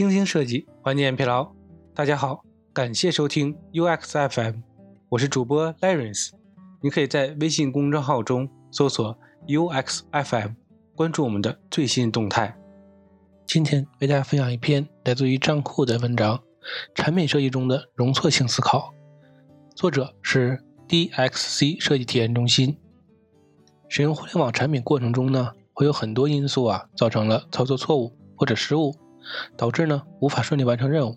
精心设计，缓解疲劳。大家好，感谢收听 UX FM，我是主播 Lawrence。你可以在微信公众号中搜索 UX FM，关注我们的最新动态。今天为大家分享一篇来自于账库的文章：产品设计中的容错性思考。作者是 DXC 设计体验中心。使用互联网产品过程中呢，会有很多因素啊，造成了操作错误或者失误，导致呢无法顺利完成任务，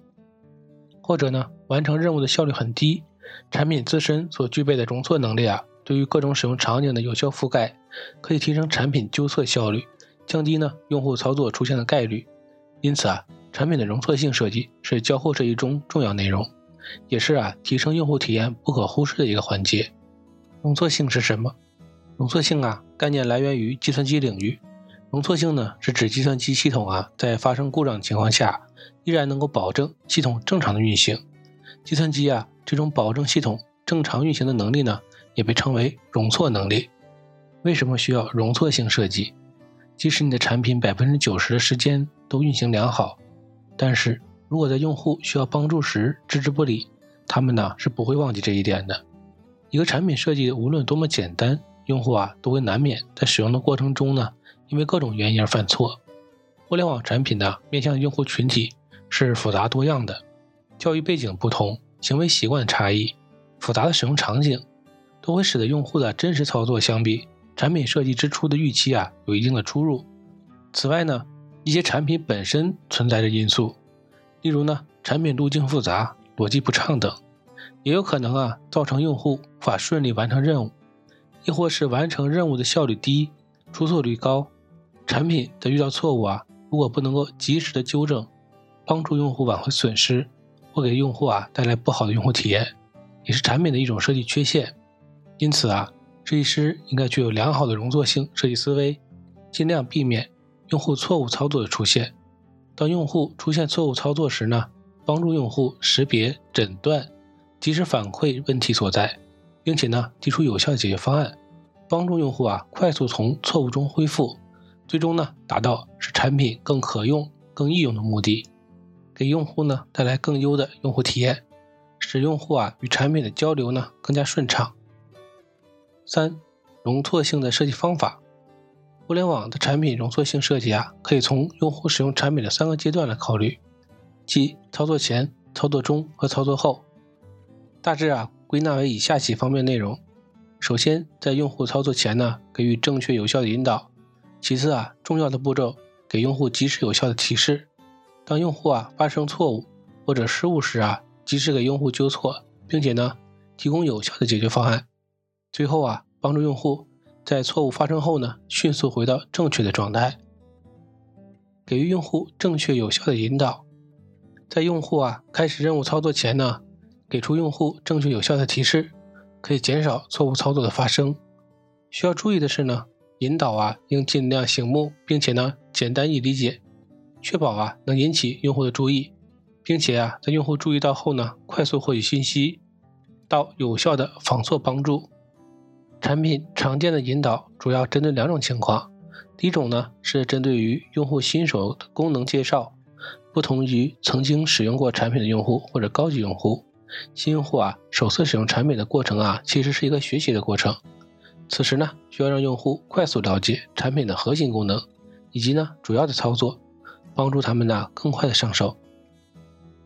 或者呢完成任务的效率很低。产品自身所具备的容错能力啊，对于各种使用场景的有效覆盖，可以提升产品纠错效率，降低呢用户操作出现的概率。因此啊，产品的容错性设计是交互设计中重要内容，也是啊提升用户体验不可忽视的一个环节。容错性是什么？容错性啊，概念来源于计算机领域。容错性呢，是指计算机系统啊，在发生故障情况下，依然能够保证系统正常的运行。计算机啊，这种保证系统正常运行的能力呢，也被称为容错能力。为什么需要容错性设计？即使你的产品百分之九十的时间都运行良好，但是如果在用户需要帮助时置之不理，他们呢是不会忘记这一点的。一个产品设计无论多么简单。用户啊，都会难免在使用的过程中呢，因为各种原因而犯错。互联网产品呢，面向用户群体是复杂多样的，教育背景不同，行为习惯差异，复杂的使用场景，都会使得用户的真实操作相比产品设计之初的预期啊，有一定的出入。此外呢，一些产品本身存在着因素，例如呢，产品路径复杂、逻辑不畅等，也有可能啊，造成用户无法顺利完成任务。亦或是完成任务的效率低，出错率高，产品的遇到错误啊，如果不能够及时的纠正，帮助用户挽回损失，或给用户啊带来不好的用户体验，也是产品的一种设计缺陷。因此啊，设计师应该具有良好的容错性设计思维，尽量避免用户错误操作的出现。当用户出现错误操作时呢，帮助用户识别、诊断，及时反馈问题所在。并且呢，提出有效的解决方案，帮助用户啊快速从错误中恢复，最终呢达到使产品更可用、更易用的目的，给用户呢带来更优的用户体验，使用户啊与产品的交流呢更加顺畅。三、容错性的设计方法，互联网的产品容错性设计啊，可以从用户使用产品的三个阶段来考虑，即操作前、操作中和操作后，大致啊。归纳为以下几方面内容：首先，在用户操作前呢，给予正确有效的引导；其次啊，重要的步骤给用户及时有效的提示；当用户啊发生错误或者失误时啊，及时给用户纠错，并且呢提供有效的解决方案；最后啊，帮助用户在错误发生后呢，迅速回到正确的状态。给予用户正确有效的引导，在用户啊开始任务操作前呢。给出用户正确有效的提示，可以减少错误操作的发生。需要注意的是呢，引导啊应尽量醒目，并且呢简单易理解，确保啊能引起用户的注意，并且啊在用户注意到后呢快速获取信息，到有效的防错帮助。产品常见的引导主要针对两种情况，第一种呢是针对于用户新手的功能介绍，不同于曾经使用过产品的用户或者高级用户。新用户啊，首次使用产品的过程啊，其实是一个学习的过程。此时呢，需要让用户快速了解产品的核心功能，以及呢主要的操作，帮助他们呢更快的上手。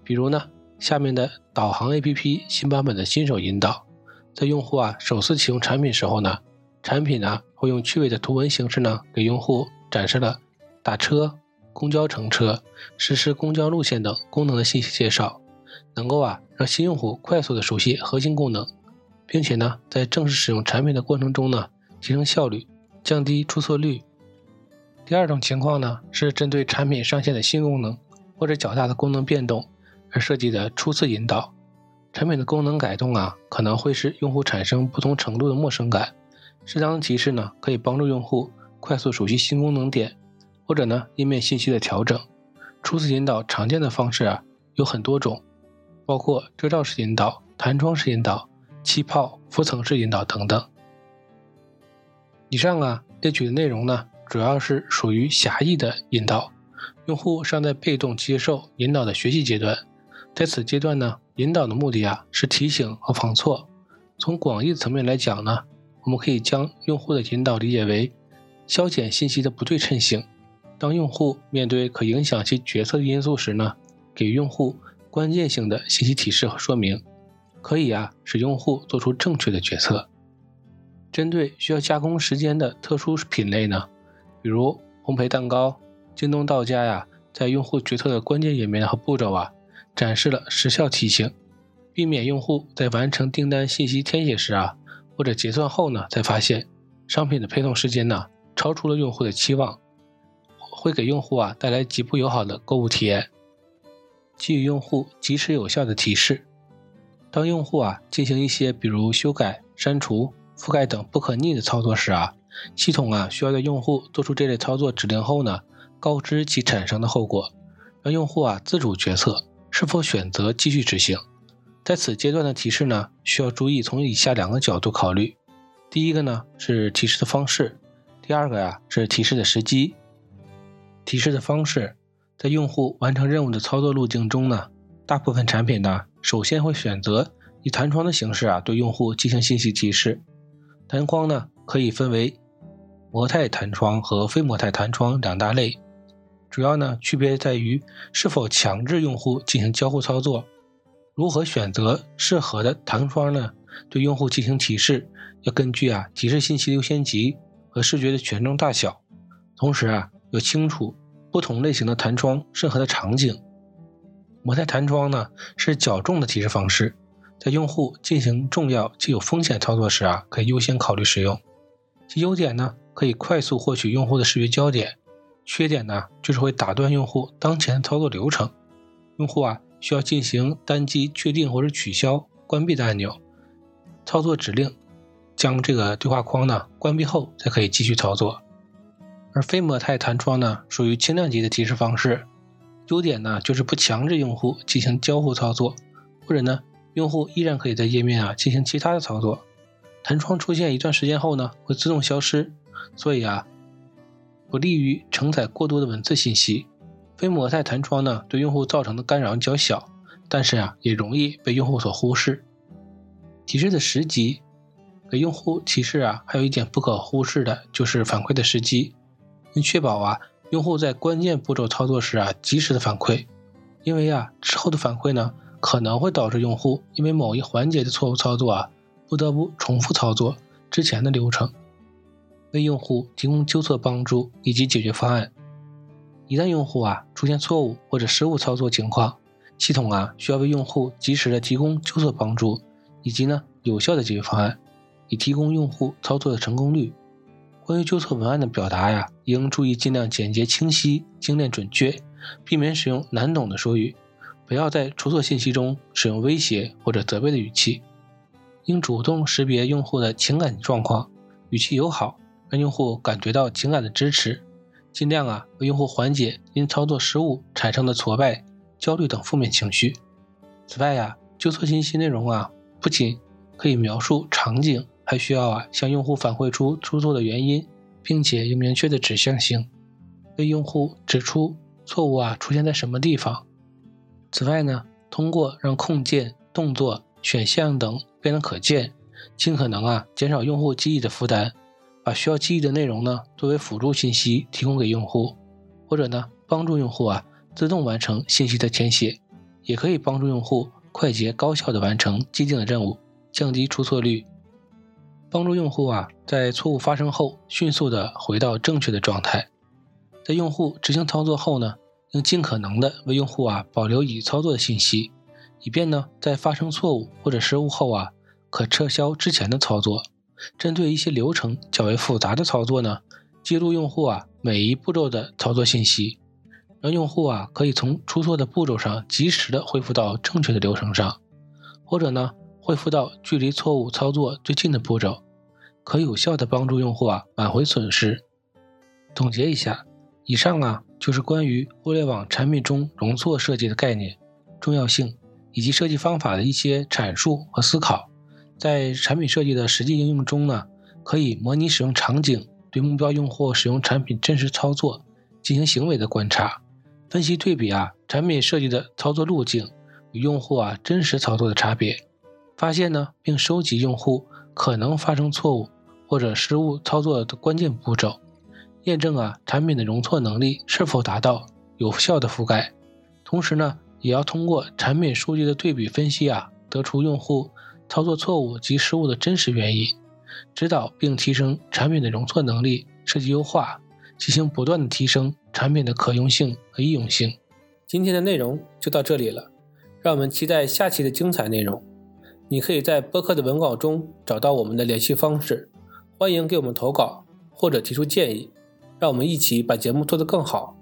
比如呢，下面的导航 APP 新版本的新手引导，在用户啊首次启用产品时候呢，产品呢会用趣味的图文形式呢给用户展示了打车、公交乘车、实时公交路线等功能的信息介绍。能够啊让新用户快速的熟悉核心功能，并且呢在正式使用产品的过程中呢提升效率，降低出错率。第二种情况呢是针对产品上线的新功能或者较大的功能变动而设计的初次引导。产品的功能改动啊可能会使用户产生不同程度的陌生感，适当的提示呢可以帮助用户快速熟悉新功能点，或者呢页面信息的调整。初次引导常见的方式啊有很多种。包括遮罩式引导、弹窗式引导、气泡、浮层式引导等等。以上啊列举的内容呢，主要是属于狭义的引导，用户尚在被动接受引导的学习阶段。在此阶段呢，引导的目的啊是提醒和防错。从广义层面来讲呢，我们可以将用户的引导理解为消减信息的不对称性。当用户面对可影响其决策的因素时呢，给用户关键性的信息提示和说明，可以啊使用户做出正确的决策。针对需要加工时间的特殊品类呢，比如烘焙蛋糕，京东到家呀，在用户决策的关键页面和步骤啊。展示了时效提醒，避免用户在完成订单信息填写时啊，或者结算后呢，才发现商品的配送时间呢超出了用户的期望，会给用户啊带来极不友好的购物体验。给予用户及时有效的提示，当用户啊进行一些比如修改、删除、覆盖等不可逆的操作时啊，系统啊需要在用户做出这类操作指令后呢，告知其产生的后果，让用户啊自主决策。是否选择继续执行？在此阶段的提示呢，需要注意从以下两个角度考虑。第一个呢是提示的方式，第二个呀是提示的时机。提示的方式，在用户完成任务的操作路径中呢，大部分产品呢首先会选择以弹窗的形式啊对用户进行信息提示。弹框呢可以分为模态弹窗和非模态弹窗两大类。主要呢区别在于是否强制用户进行交互操作，如何选择适合的弹窗呢？对用户进行提示，要根据啊提示信息优先级和视觉的权重大小，同时啊要清楚不同类型的弹窗适合的场景。模态弹窗呢是较重的提示方式，在用户进行重要且有风险操作时啊可以优先考虑使用。其优点呢可以快速获取用户的视觉焦点。缺点呢，就是会打断用户当前操作流程。用户啊，需要进行单击确定或者取消、关闭的按钮，操作指令，将这个对话框呢关闭后才可以继续操作。而非模态弹窗呢，属于轻量级的提示方式。优点呢，就是不强制用户进行交互操作，或者呢，用户依然可以在页面啊进行其他的操作。弹窗出现一段时间后呢，会自动消失，所以啊。不利于承载过多的文字信息。非模态弹窗呢，对用户造成的干扰较小，但是啊，也容易被用户所忽视。提示的时机，给用户提示啊，还有一点不可忽视的就是反馈的时机，应确保啊，用户在关键步骤操作时啊，及时的反馈。因为啊，之后的反馈呢，可能会导致用户因为某一环节的错误操作啊，不得不重复操作之前的流程。为用户提供纠错帮助以及解决方案。一旦用户啊出现错误或者失误操作情况，系统啊需要为用户及时的提供纠错帮助，以及呢有效的解决方案，以提供用户操作的成功率。关于纠错文案的表达呀，应注意尽量简洁清晰、精炼准确，避免使用难懂的说语，不要在出错信息中使用威胁或者责备的语气。应主动识别用户的情感状况，语气友好。让用户感觉到情感的支持，尽量啊为用户缓解因操作失误产生的挫败、焦虑等负面情绪。此外呀，纠错信息内容啊不仅可以描述场景，还需要啊向用户反馈出出错的原因，并且有明确的指向性，为用户指出错误啊出现在什么地方。此外呢，通过让控件、动作、选项等变得可见，尽可能啊减少用户记忆的负担。把需要记忆的内容呢作为辅助信息提供给用户，或者呢帮助用户啊自动完成信息的填写，也可以帮助用户快捷高效的完成既定的任务，降低出错率，帮助用户啊在错误发生后迅速的回到正确的状态。在用户执行操作后呢，应尽可能的为用户啊保留已操作的信息，以便呢在发生错误或者失误后啊可撤销之前的操作。针对一些流程较为复杂的操作呢，记录用户啊每一步骤的操作信息，让用户啊可以从出错的步骤上及时的恢复到正确的流程上，或者呢恢复到距离错误操作最近的步骤，可有效的帮助用户啊挽回损失。总结一下，以上啊就是关于互联网产品中容错设计的概念、重要性以及设计方法的一些阐述和思考。在产品设计的实际应用中呢，可以模拟使用场景，对目标用户使用产品真实操作进行行为的观察，分析对比啊产品设计的操作路径与用户啊真实操作的差别，发现呢并收集用户可能发生错误或者失误操作的关键步骤，验证啊产品的容错能力是否达到有效的覆盖。同时呢，也要通过产品数据的对比分析啊，得出用户操作错误及失误的真实原因，指导并提升产品的容错能力，设计优化。进行不断的提升产品的可用性和易用性。今天的内容就到这里了，让我们期待下期的精彩内容。你可以在播客的文稿中找到我们的联系方式，欢迎给我们投稿或者提出建议，让我们一起把节目做得更好。